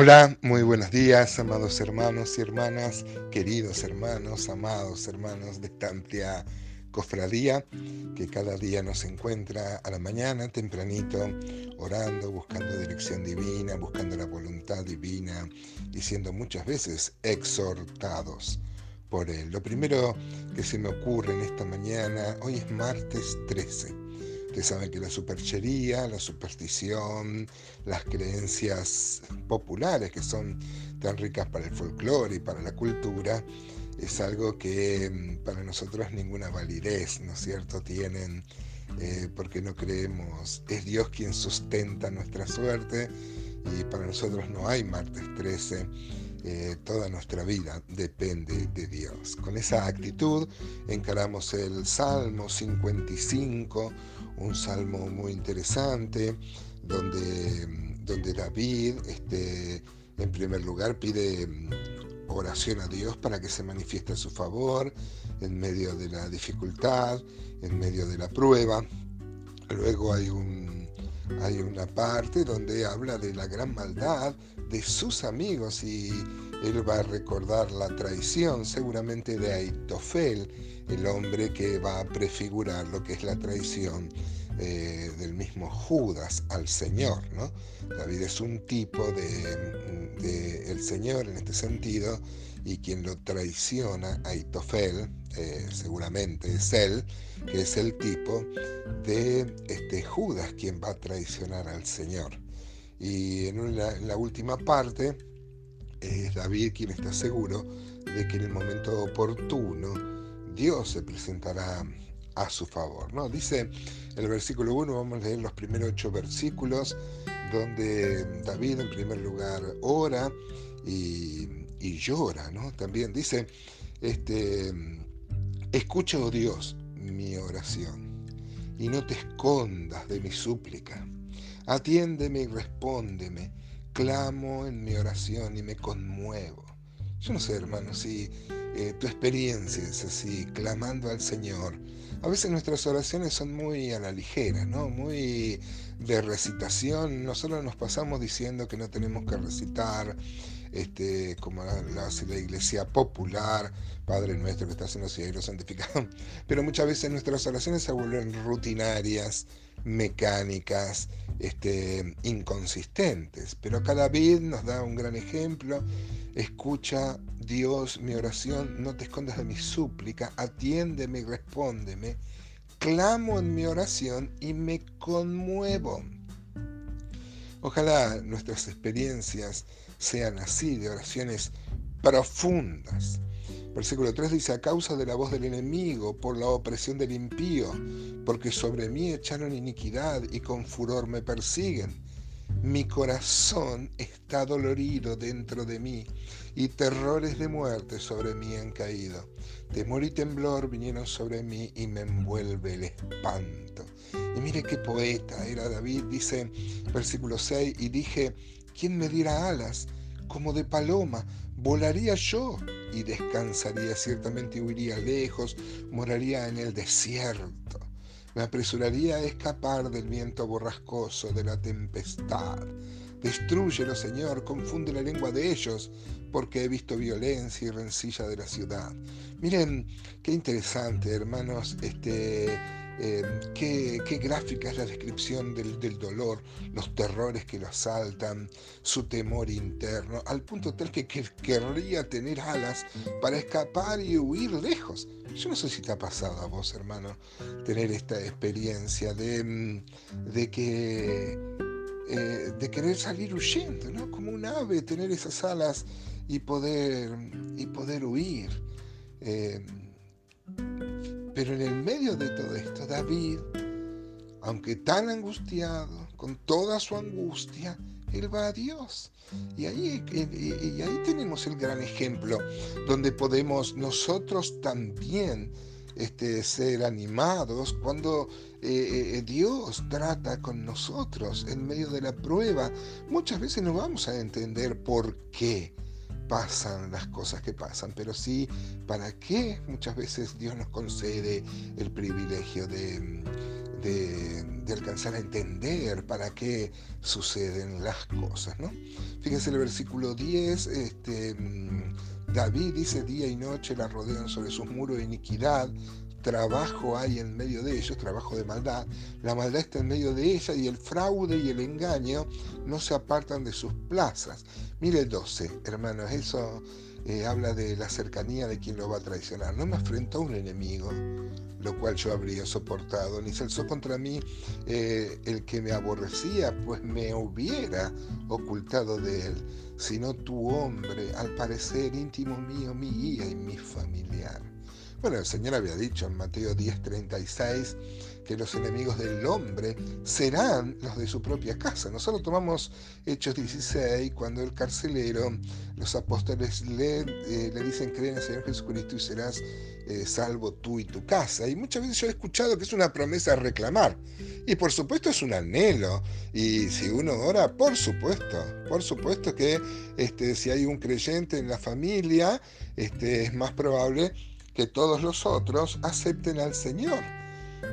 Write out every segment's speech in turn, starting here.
Hola, muy buenos días, amados hermanos y hermanas, queridos hermanos, amados hermanos de esta cofradía que cada día nos encuentra a la mañana tempranito, orando, buscando dirección divina, buscando la voluntad divina y siendo muchas veces exhortados por Él. Lo primero que se me ocurre en esta mañana, hoy es martes 13 Ustedes saben que la superchería, la superstición, las creencias populares que son tan ricas para el folclore y para la cultura, es algo que mm, para nosotros ninguna validez, ¿no es cierto?, tienen, eh, porque no creemos, es Dios quien sustenta nuestra suerte y para nosotros no hay martes 13. Eh, toda nuestra vida depende de Dios. Con esa actitud encaramos el Salmo 55, un salmo muy interesante, donde, donde David, este, en primer lugar, pide mm, oración a Dios para que se manifieste su favor en medio de la dificultad, en medio de la prueba. Luego hay, un, hay una parte donde habla de la gran maldad de sus amigos y él va a recordar la traición seguramente de Aitofel, el hombre que va a prefigurar lo que es la traición eh, del mismo Judas al Señor. ¿no? David es un tipo de, el Señor en este sentido y quien lo traiciona, Aitofel, eh, seguramente es él, que es el tipo de este, Judas quien va a traicionar al Señor. Y en, la última parte es David quien está seguro de que en el momento oportuno Dios se presentará a su favor. ¿no? Dice el versículo 1, vamos a leer los primeros ocho versículos, donde David en primer lugar ora y, llora. ¿no? También dice, este, escucha, oh Dios, mi oración, y no te escondas de mi súplica. Atiéndeme y respóndeme. Clamo en mi oración y me conmuevo. Yo no sé, hermano, si eh, tu experiencia es así, clamando al Señor. A veces nuestras oraciones son muy a la ligera, ¿no? Muy de recitación. Nosotros nos pasamos diciendo que no tenemos que recitar, este, como la iglesia popular, Padre nuestro que estás en los cielos, santificado. Pero muchas veces nuestras oraciones se vuelven rutinarias, mecánicas, este, inconsistentes. Pero acá David nos da un gran ejemplo. Escucha, Dios, mi oración, no te escondas de mi súplica, atiéndeme y respóndeme. Clamo en mi oración y me conmuevo. Ojalá nuestras experiencias sean así, de oraciones profundas. Versículo 3 dice, a causa de la voz del enemigo, por la opresión del impío, porque sobre mí echaron iniquidad y con furor me persiguen. Mi corazón está dolorido dentro de mí y terrores de muerte sobre mí han caído. Temor y temblor vinieron sobre mí y me envuelve el espanto. Y mire qué poeta era David, dice versículo 6, y dije, ¿quién me diera alas? Como de paloma, volaría yo y descansaría, ciertamente huiría lejos, moraría en el desierto. Me apresuraría a escapar del viento borrascoso, de la tempestad. Destrúyelo, Señor, confunde la lengua de ellos, porque he visto violencia y rencilla de la ciudad. Miren, qué interesante, hermanos, este Em, qué, gráfica es la descripción del, dolor, los terrores que lo asaltan, su temor interno, al punto tal que, querría tener alas para escapar y huir lejos. Yo no sé si te ha pasado a vos, hermano, tener esta experiencia de, em, de que eh, de querer salir huyendo, ¿no? Como un ave, tener esas alas y poder, y poder huir. Em, pero en el medio de todo esto, David, aunque tan angustiado, con toda su angustia, él va a Dios. Y ahí, y ahí tenemos el gran ejemplo donde podemos nosotros también este, ser animados cuando eh, eh, Dios trata con nosotros en medio de la prueba. Muchas veces no vamos a entender por qué pasan las cosas que pasan, pero sí para qué muchas veces Dios nos concede el privilegio de, de, alcanzar a entender para qué suceden las cosas. ¿no? Fíjense el versículo 10, este, mm, David dice, día y noche la rodean sobre sus muros de iniquidad, trabajo hay en medio de ellos, trabajo de maldad, la maldad está en medio de ella y el fraude y el engaño no se apartan de sus plazas. Mire el 12, hermanos, eso eh, habla de la cercanía de quien lo va a traicionar. No me enfrentó a un enemigo, lo cual yo habría soportado, ni se alzó contra mí eh, el que me aborrecía, pues me hubiera ocultado de él, sino tu hombre, al parecer íntimo mío, mi guía y mi familiar. Bueno, el Señor había dicho en Mateo 10:36 que los enemigos del hombre serán los de su propia casa. Nosotros tomamos Hechos 16 cuando el carcelero, los apóstoles le, eh, le dicen creen en el Señor Jesucristo y serás eh, salvo tú y tu casa. Y muchas veces yo he escuchado que es una promesa a reclamar. Y por supuesto es un anhelo. Y si uno ora, por supuesto, por supuesto que este, si hay un creyente en la familia, este, es más probable que todos los otros acepten al Señor.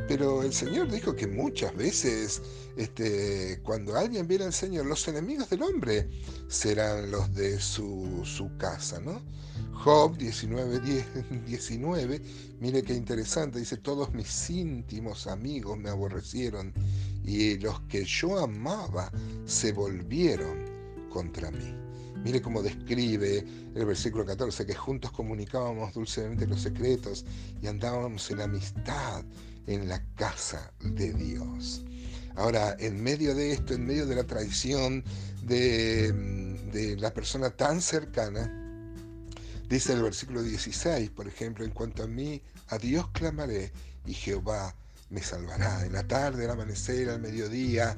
Pero el Señor dijo que muchas veces, este, cuando alguien viene al Señor, los enemigos del hombre serán los de su, su casa, ¿no? Job 19, 19, mire qué interesante, dice, todos mis íntimos amigos me aborrecieron y los que yo amaba se volvieron contra mí. Mire cómo describe el versículo 14, que juntos comunicábamos dulcemente los secretos y andábamos en amistad en la casa de Dios. Ahora, en medio de esto, en medio de la traición de, de la persona tan cercana, dice el versículo 16, por ejemplo, en cuanto a mí, a Dios clamaré y Jehová me salvará. En la tarde, al amanecer, al mediodía,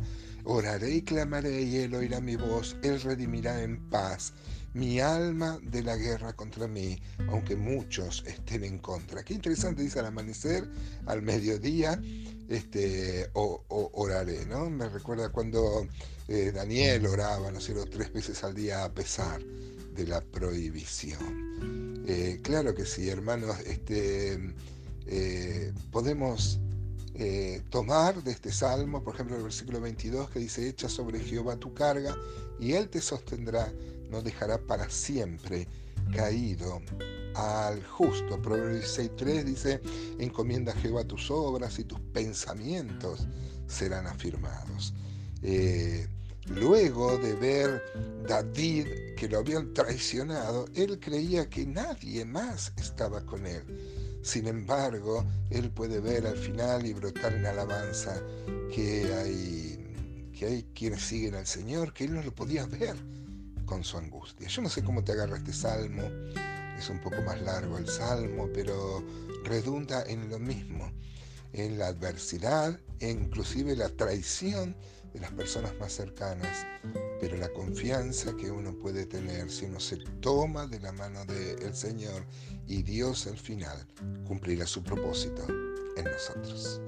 Oraré y clamaré y él oirá mi voz, él redimirá en paz mi alma de la guerra contra mí, aunque muchos estén en contra. Qué interesante dice al amanecer, al mediodía, este, o, oraré, ¿no? Me recuerda cuando eh, Daniel oraba, ¿no sé, tres veces al día a pesar de la prohibición. Eh, claro que sí, hermanos, este, eh, podemos eh, tomar de este salmo, por ejemplo, el versículo 22 que dice, echa sobre Jehová tu carga y él te sostendrá, no dejará para siempre caído al justo. Proverbios 6.3 dice, encomienda a Jehová tus obras y tus pensamientos serán afirmados. Eh, luego de ver David que lo habían traicionado, él creía que nadie más estaba con él sin embargo, él puede ver al final y brotar en alabanza que hay, que hay quienes siguen al Señor, que él no lo podía ver con su angustia. Yo no sé cómo te agarra este salmo, es un poco más largo el salmo, pero redunda en lo mismo, en la adversidad e inclusive la traición de las personas más cercanas, pero la confianza que uno puede tener si uno se toma de la mano del Señor y Dios al final cumplirá su propósito en nosotros.